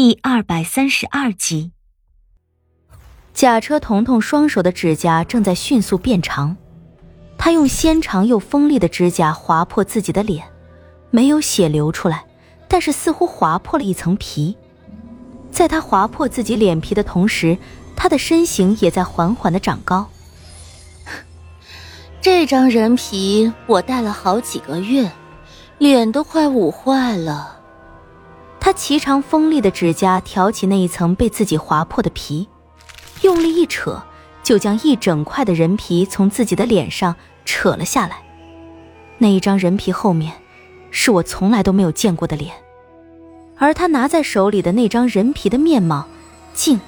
第二百三十二集。假车彤彤双手的指甲正在迅速变长，他用纤长又锋利的指甲划破自己的脸，没有血流出来，但是似乎划破了一层皮。在他划破自己脸皮的同时，他的身形也在缓缓的长高。这张人皮我戴了好几个月，脸都快捂坏了。他颀长锋利的指甲挑起那一层被自己划破的皮，用力一扯，就将一整块的人皮从自己的脸上扯了下来。那一张人皮后面，是我从来都没有见过的脸，而他拿在手里的那张人皮的面貌，竟，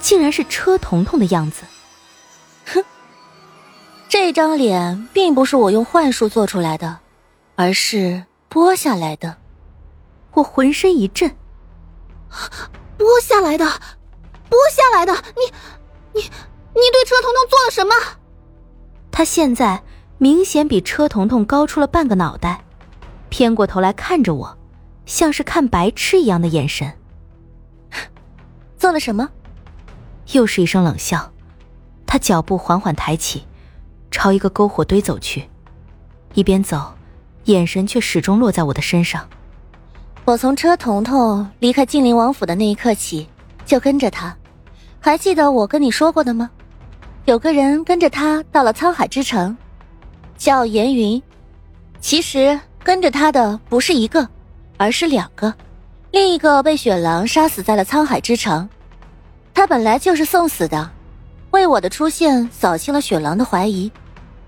竟然是车彤彤的样子。哼。这张脸并不是我用幻术做出来的，而是剥下来的。我浑身一震，剥下来的，剥下来的！你，你，你对车彤彤做了什么？他现在明显比车彤彤高出了半个脑袋，偏过头来看着我，像是看白痴一样的眼神。做了什么？又是一声冷笑。他脚步缓缓抬起。朝一个篝火堆走去，一边走，眼神却始终落在我的身上。我从车彤彤离开晋陵王府的那一刻起，就跟着他。还记得我跟你说过的吗？有个人跟着他到了沧海之城，叫严云。其实跟着他的不是一个，而是两个。另一个被雪狼杀死在了沧海之城，他本来就是送死的。为我的出现扫清了雪狼的怀疑，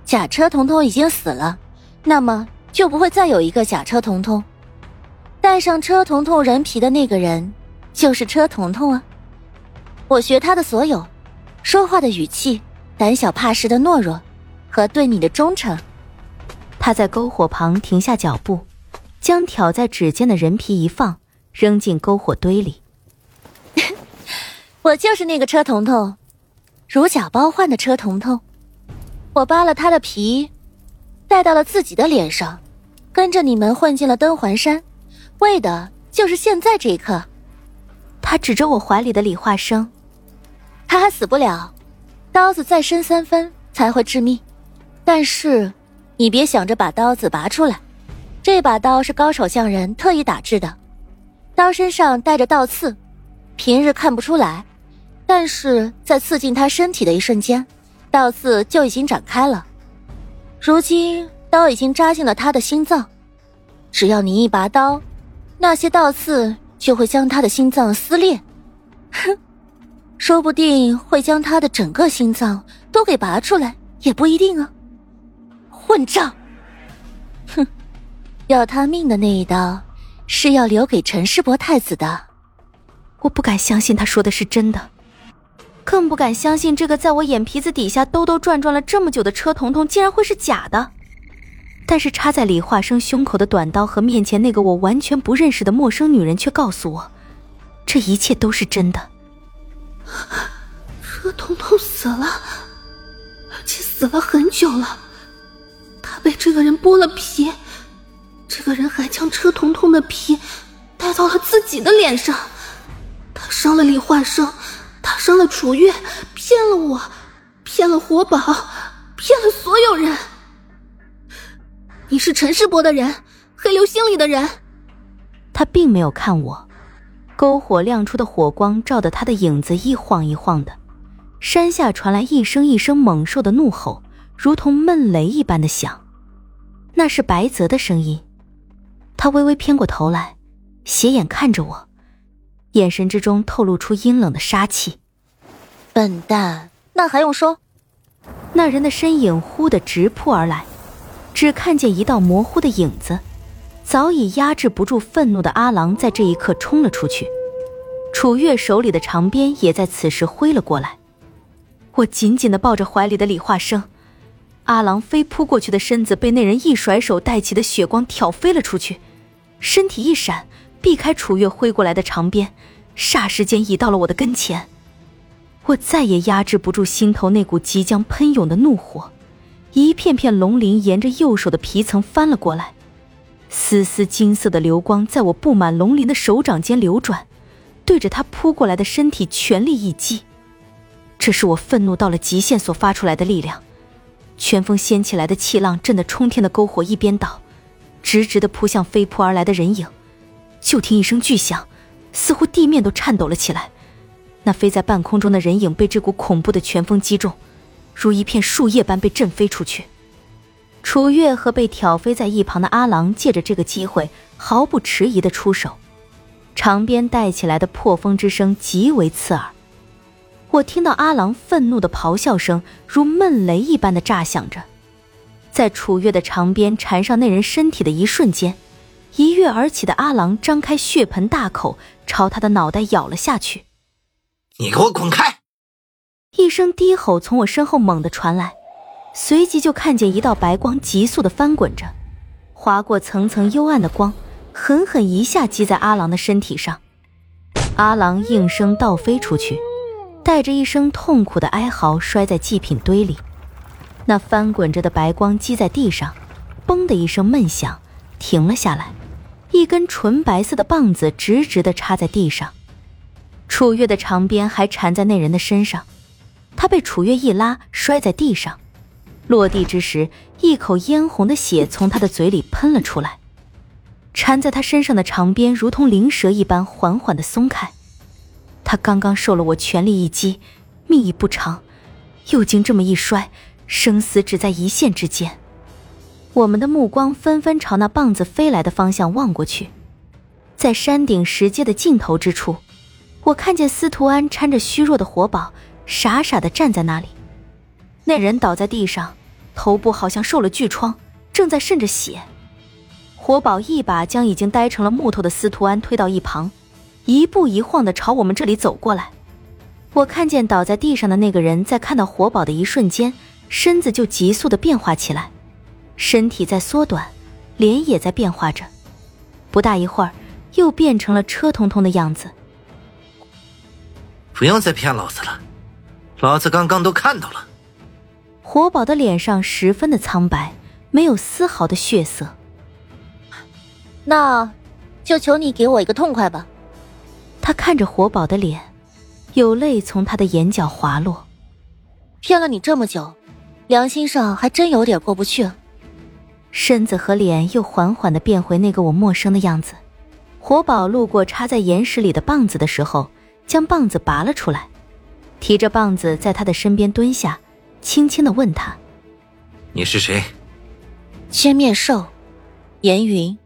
假车彤彤已经死了，那么就不会再有一个假车彤彤。带上车彤彤人皮的那个人，就是车彤彤啊！我学他的所有，说话的语气，胆小怕事的懦弱，和对你的忠诚。他在篝火旁停下脚步，将挑在指尖的人皮一放，扔进篝火堆里。我就是那个车彤彤。如假包换的车彤彤，我扒了他的皮，戴到了自己的脸上，跟着你们混进了登环山，为的就是现在这一刻。他指着我怀里的李化生，他还死不了，刀子再深三分才会致命。但是，你别想着把刀子拔出来，这把刀是高手匠人特意打制的，刀身上带着倒刺，平日看不出来。但是在刺进他身体的一瞬间，倒刺就已经展开了。如今刀已经扎进了他的心脏，只要你一拔刀，那些倒刺就会将他的心脏撕裂。哼，说不定会将他的整个心脏都给拔出来，也不一定啊！混账！哼，要他命的那一刀，是要留给陈世伯太子的。我不敢相信他说的是真的。更不敢相信，这个在我眼皮子底下兜兜转转了这么久的车彤彤，竟然会是假的。但是插在李化生胸口的短刀和面前那个我完全不认识的陌生女人，却告诉我，这一切都是真的。车彤彤死了，而且死了很久了。他被这个人剥了皮，这个人还将车彤彤的皮带到了自己的脸上。他伤了李化生。他伤了楚月，骗了我，骗了活宝，骗了所有人。你是陈世伯的人，黑流星里的人。他并没有看我，篝火亮出的火光照得他的影子一晃一晃的。山下传来一声一声猛兽的怒吼，如同闷雷一般的响。那是白泽的声音。他微微偏过头来，斜眼看着我。眼神之中透露出阴冷的杀气。笨蛋，那还用说？那人的身影忽的直扑而来，只看见一道模糊的影子，早已压制不住愤怒的阿郎在这一刻冲了出去。楚月手里的长鞭也在此时挥了过来。我紧紧的抱着怀里的李化生，阿郎飞扑过去的身子被那人一甩手带起的血光挑飞了出去，身体一闪。避开楚月挥过来的长鞭，霎时间已到了我的跟前。我再也压制不住心头那股即将喷涌的怒火，一片片龙鳞沿着右手的皮层翻了过来，丝丝金色的流光在我布满龙鳞的手掌间流转，对着他扑过来的身体全力一击。这是我愤怒到了极限所发出来的力量，拳风掀起来的气浪震得冲天的篝火一边倒，直直的扑向飞扑而来的人影。就听一声巨响，似乎地面都颤抖了起来。那飞在半空中的人影被这股恐怖的拳风击中，如一片树叶般被震飞出去。楚月和被挑飞在一旁的阿郎借着这个机会，毫不迟疑的出手，长鞭带起来的破风之声极为刺耳。我听到阿郎愤怒的咆哮声，如闷雷一般的炸响着，在楚月的长鞭缠上那人身体的一瞬间，一跃而起的阿郎张开血盆大口，朝他的脑袋咬了下去。你给我滚开！一声低吼从我身后猛地传来，随即就看见一道白光急速的翻滚着，划过层层幽暗的光，狠狠一下击在阿郎的身体上，阿郎应声倒飞出去。带着一声痛苦的哀嚎，摔在祭品堆里。那翻滚着的白光击在地上，嘣的一声闷响，停了下来。一根纯白色的棒子直直的插在地上。楚月的长鞭还缠在那人的身上，他被楚月一拉，摔在地上。落地之时，一口嫣红的血从他的嘴里喷了出来。缠在他身上的长鞭如同灵蛇一般，缓缓的松开。他刚刚受了我全力一击，命已不长，又经这么一摔，生死只在一线之间。我们的目光纷纷朝那棒子飞来的方向望过去，在山顶石阶的尽头之处，我看见司徒安搀着虚弱的活宝，傻傻的站在那里。那人倒在地上，头部好像受了巨创，正在渗着血。活宝一把将已经呆成了木头的司徒安推到一旁。一步一晃的朝我们这里走过来，我看见倒在地上的那个人在看到活宝的一瞬间，身子就急速的变化起来，身体在缩短，脸也在变化着，不大一会儿，又变成了车彤彤的样子。不用再骗老子，老子刚刚都看到了。活宝的脸上十分的苍白，没有丝毫的血色。那，就求你给我一个痛快吧。他看着活宝的脸，有泪从他的眼角滑落。骗了你这么久，良心上还真有点过不去。身子和脸又缓缓的变回那个我陌生的样子。活宝路过插在岩石里的棒子的时候，将棒子拔了出来，提着棒子在他的身边蹲下，轻轻的问他：“你是谁？”千面兽，严云。